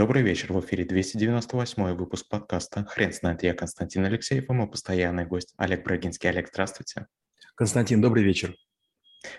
Добрый вечер, в эфире 298 выпуск подкаста «Хрен знает». Я Константин Алексеев, и мой постоянный гость Олег Брагинский. Олег, здравствуйте. Константин, добрый вечер.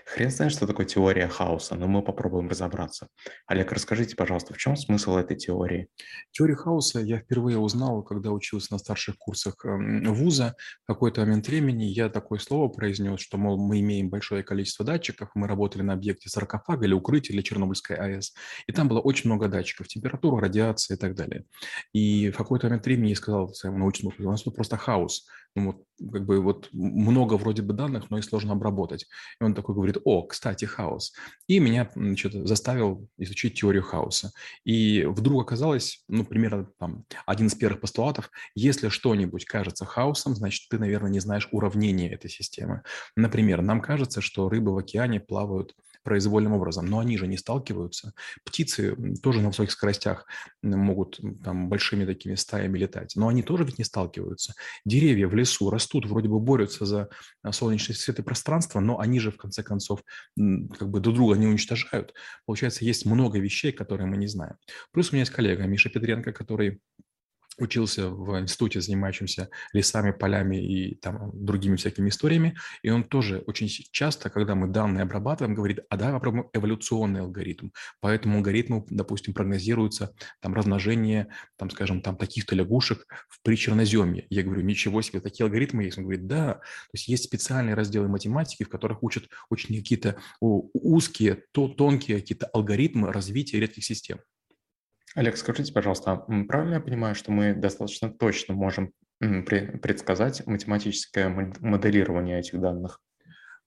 Хрен знает, что такое теория хаоса, но мы попробуем разобраться. Олег, расскажите, пожалуйста, в чем смысл этой теории? Теорию хаоса я впервые узнал, когда учился на старших курсах эм, вуза. В какой-то момент времени я такое слово произнес, что, мол, мы имеем большое количество датчиков, мы работали на объекте саркофага или укрытия, или Чернобыльской АЭС, и там было очень много датчиков, температура, радиация и так далее. И в какой-то момент времени я сказал своему научному у нас тут просто хаос. Ну, вот, как бы вот много вроде бы данных, но и сложно обработать. И он такой говорит, о, кстати, хаос. И меня значит, заставил изучить теорию хаоса. И вдруг оказалось, ну, примерно там, один из первых постулатов, если что-нибудь кажется хаосом, значит, ты, наверное, не знаешь уравнения этой системы. Например, нам кажется, что рыбы в океане плавают произвольным образом. Но они же не сталкиваются. Птицы тоже на высоких скоростях могут там большими такими стаями летать, но они тоже ведь не сталкиваются. Деревья в лесу растут, вроде бы борются за а, солнечный свет и пространство, но они же в конце концов как бы друг друга не уничтожают. Получается, есть много вещей, которые мы не знаем. Плюс у меня есть коллега Миша Петренко, который учился в институте, занимающемся лесами, полями и там другими всякими историями, и он тоже очень часто, когда мы данные обрабатываем, говорит, а давай попробуем эволюционный алгоритм. По этому алгоритму, допустим, прогнозируется там размножение, там, скажем, там таких-то лягушек в причерноземье. Я говорю, ничего себе, такие алгоритмы есть. Он говорит, да, то есть есть специальные разделы математики, в которых учат очень какие-то узкие, то, тонкие какие-то алгоритмы развития редких систем. Олег, скажите, пожалуйста, правильно я понимаю, что мы достаточно точно можем предсказать математическое моделирование этих данных?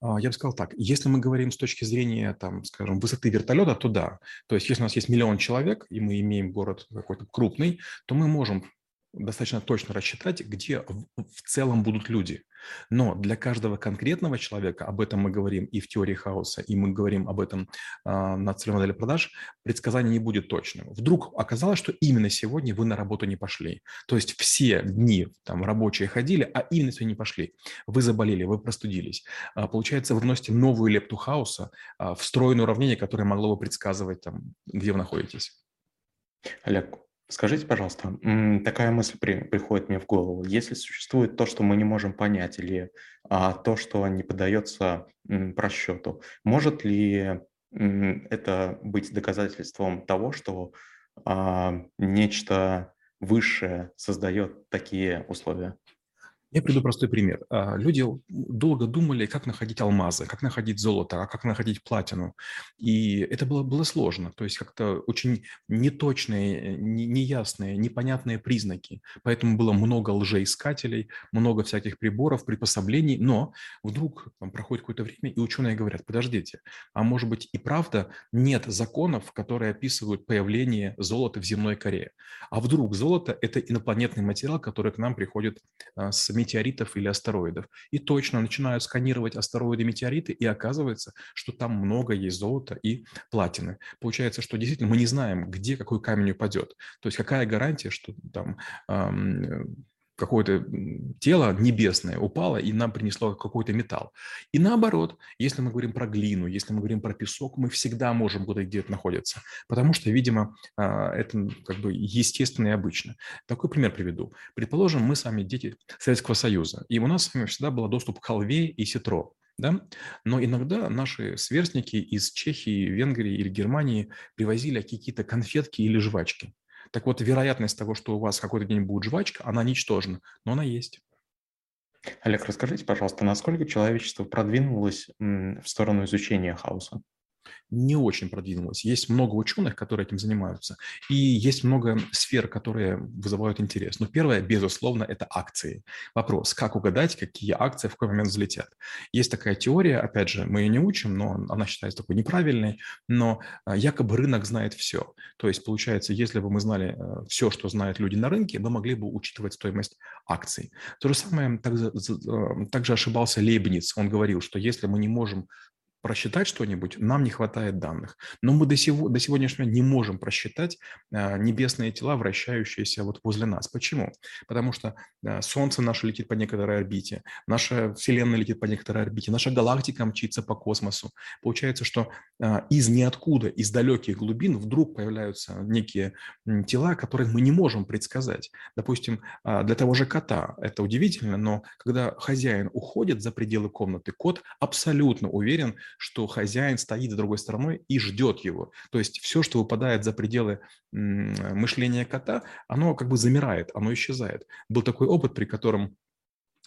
А, я бы сказал так, если мы говорим с точки зрения, там, скажем, высоты вертолета, то да. То есть если у нас есть миллион человек, и мы имеем город какой-то крупный, то мы можем достаточно точно рассчитать, где в целом будут люди. Но для каждого конкретного человека, об этом мы говорим и в теории хаоса, и мы говорим об этом э, на целевой модели продаж, предсказание не будет точным. Вдруг оказалось, что именно сегодня вы на работу не пошли. То есть все дни там рабочие ходили, а именно сегодня не пошли. Вы заболели, вы простудились. А, получается, вы вносите новую лепту хаоса а, встроенное уравнение, которое могло бы предсказывать, там, где вы находитесь. Олег, Скажите, пожалуйста, такая мысль при, приходит мне в голову. Если существует то, что мы не можем понять, или а, то, что не поддается м, просчету, может ли это быть доказательством того, что а, нечто высшее создает такие условия? Я приду простой пример. А, люди долго думали, как находить алмазы, как находить золото, а как находить платину. И это было, было сложно. То есть как-то очень неточные, неясные, непонятные признаки. Поэтому было много лжеискателей, много всяких приборов, приспособлений. Но вдруг там, проходит какое-то время, и ученые говорят, подождите, а может быть и правда нет законов, которые описывают появление золота в земной коре. А вдруг золото – это инопланетный материал, который к нам приходит а, с метеоритов или астероидов. И точно начинают сканировать астероиды и метеориты, и оказывается, что там много есть золота и платины. Получается, что действительно мы не знаем, где какой камень упадет. То есть какая гарантия, что там эм, какое-то тело небесное упало и нам принесло какой-то металл. И наоборот, если мы говорим про глину, если мы говорим про песок, мы всегда можем куда где-то находиться, потому что, видимо, а, это как бы естественно и обычно. Такой пример приведу. Предположим, мы с вами дети Советского Союза, и у нас с вами всегда был доступ к халве и ситро. Да? Но иногда наши сверстники из Чехии, Венгрии или Германии привозили какие-то конфетки или жвачки. Так вот, вероятность того, что у вас какой-то день будет жвачка, она ничтожна, но она есть. Олег, расскажите, пожалуйста, насколько человечество продвинулось в сторону изучения хаоса? Не очень продвинулась. Есть много ученых, которые этим занимаются, и есть много сфер, которые вызывают интерес. Но первое, безусловно, это акции. Вопрос, как угадать, какие акции в какой момент взлетят. Есть такая теория, опять же, мы ее не учим, но она считается такой неправильной, но а, якобы рынок знает все. То есть, получается, если бы мы знали э, все, что знают люди на рынке, мы могли бы учитывать стоимость акций. То же самое также, также ошибался Лейбниц. Он говорил, что если мы не можем просчитать что-нибудь, нам не хватает данных. Но мы до, сего, до сегодняшнего не можем просчитать а, небесные тела, вращающиеся вот возле нас. Почему? Потому что а, Солнце наше летит по некоторой орбите, наша Вселенная летит по некоторой орбите, наша галактика мчится по космосу. Получается, что а, из ниоткуда, из далеких глубин вдруг появляются некие тела, которые мы не можем предсказать. Допустим, для того же кота это удивительно, но когда хозяин уходит за пределы комнаты, кот абсолютно уверен, что хозяин стоит за другой стороной и ждет его. То есть все, что выпадает за пределы мышления кота, оно как бы замирает, оно исчезает. Был такой опыт, при котором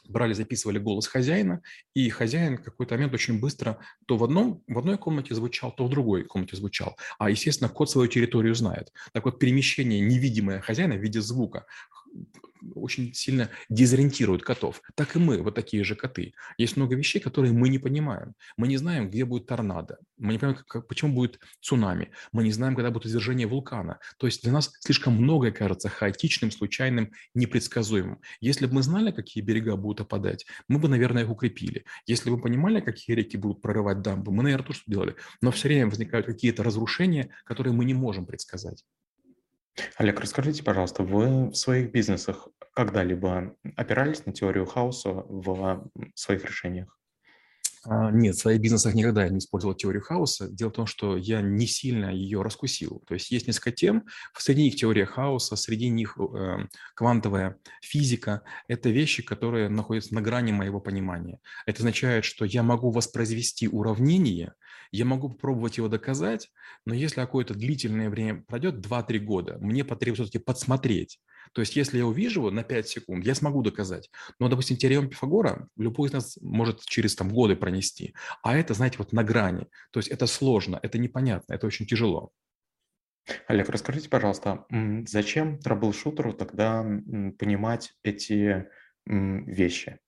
брали, записывали голос хозяина, и хозяин в какой-то момент очень быстро то в, одном, в одной комнате звучал, то в другой комнате звучал. А, естественно, кот свою территорию знает. Так вот, перемещение невидимое хозяина в виде звука очень сильно дезориентируют котов. Так и мы, вот такие же коты. Есть много вещей, которые мы не понимаем. Мы не знаем, где будет торнадо. Мы не понимаем, как, почему будет цунами. Мы не знаем, когда будет извержение вулкана. То есть для нас слишком многое кажется хаотичным, случайным, непредсказуемым. Если бы мы знали, какие берега будут опадать, мы бы, наверное, их укрепили. Если бы понимали, какие реки будут прорывать дамбы, мы, наверное, тоже делали. Но все время возникают какие-то разрушения, которые мы не можем предсказать. Олег, расскажите, пожалуйста, вы в своих бизнесах когда-либо опирались на теорию хаоса в своих решениях? А, нет, в своих бизнесах никогда я не использовал теорию хаоса. Дело в том, что я не сильно ее раскусил. То есть есть несколько тем, среди них теория хаоса, среди них э, квантовая физика. Это вещи, которые находятся на грани моего понимания. Это означает, что я могу воспроизвести уравнение, я могу попробовать его доказать, но если какое-то длительное время пройдет, 2-3 года, мне потребуется подсмотреть, то есть если я увижу его на 5 секунд, я смогу доказать. Но, допустим, теорему Пифагора любой из нас может через там, годы пронести. А это, знаете, вот на грани. То есть это сложно, это непонятно, это очень тяжело. Олег, расскажите, пожалуйста, зачем troubleshooter у тогда понимать эти вещи?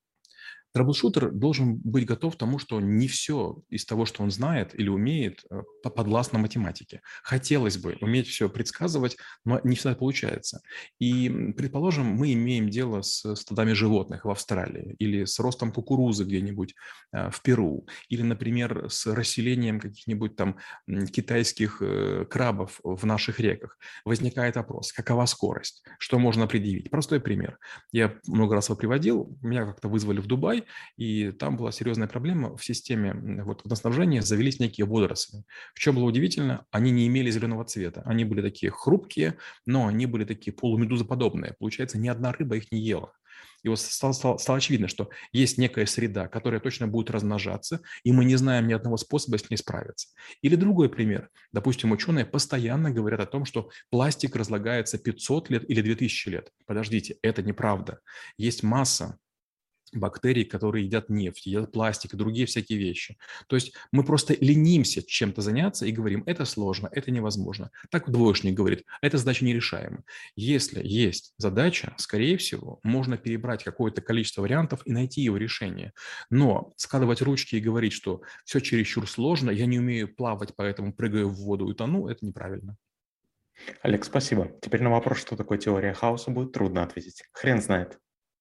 Troubleshooter должен быть готов к тому, что не все из того, что он знает или умеет, э, подвластно математике. Хотелось бы уметь все предсказывать, но не всегда получается. И, предположим, мы имеем дело с стадами животных в Австралии или с ростом кукурузы где-нибудь э, в Перу, или, например, с расселением каких-нибудь там китайских э, крабов в наших реках. Возникает вопрос, какова скорость, что можно предъявить. Простой пример. Я много раз его приводил, меня как-то вызвали в Дубай, и там была серьезная проблема в системе вот, водоснабжения, завелись некие водоросли. В чем было удивительно, они не имели зеленого цвета, они были такие хрупкие, но они были такие полумедузоподобные. Получается, ни одна рыба их не ела. И вот стало, стало, стало очевидно, что есть некая среда, которая точно будет размножаться, и мы не знаем ни одного способа с ней справиться. Или другой пример. Допустим, ученые постоянно говорят о том, что пластик разлагается 500 лет или 2000 лет. Подождите, это неправда. Есть масса бактерий, которые едят нефть, едят пластик и другие всякие вещи. То есть мы просто ленимся чем-то заняться и говорим, это сложно, это невозможно. Так двоечник говорит, эта задача нерешаема. Если есть задача, скорее всего, можно перебрать какое-то количество вариантов и найти его решение. Но складывать ручки и говорить, что все чересчур сложно, я не умею плавать, поэтому прыгаю в воду и тону, это неправильно. Олег, спасибо. Теперь на вопрос, что такое теория хаоса, будет трудно ответить. Хрен знает.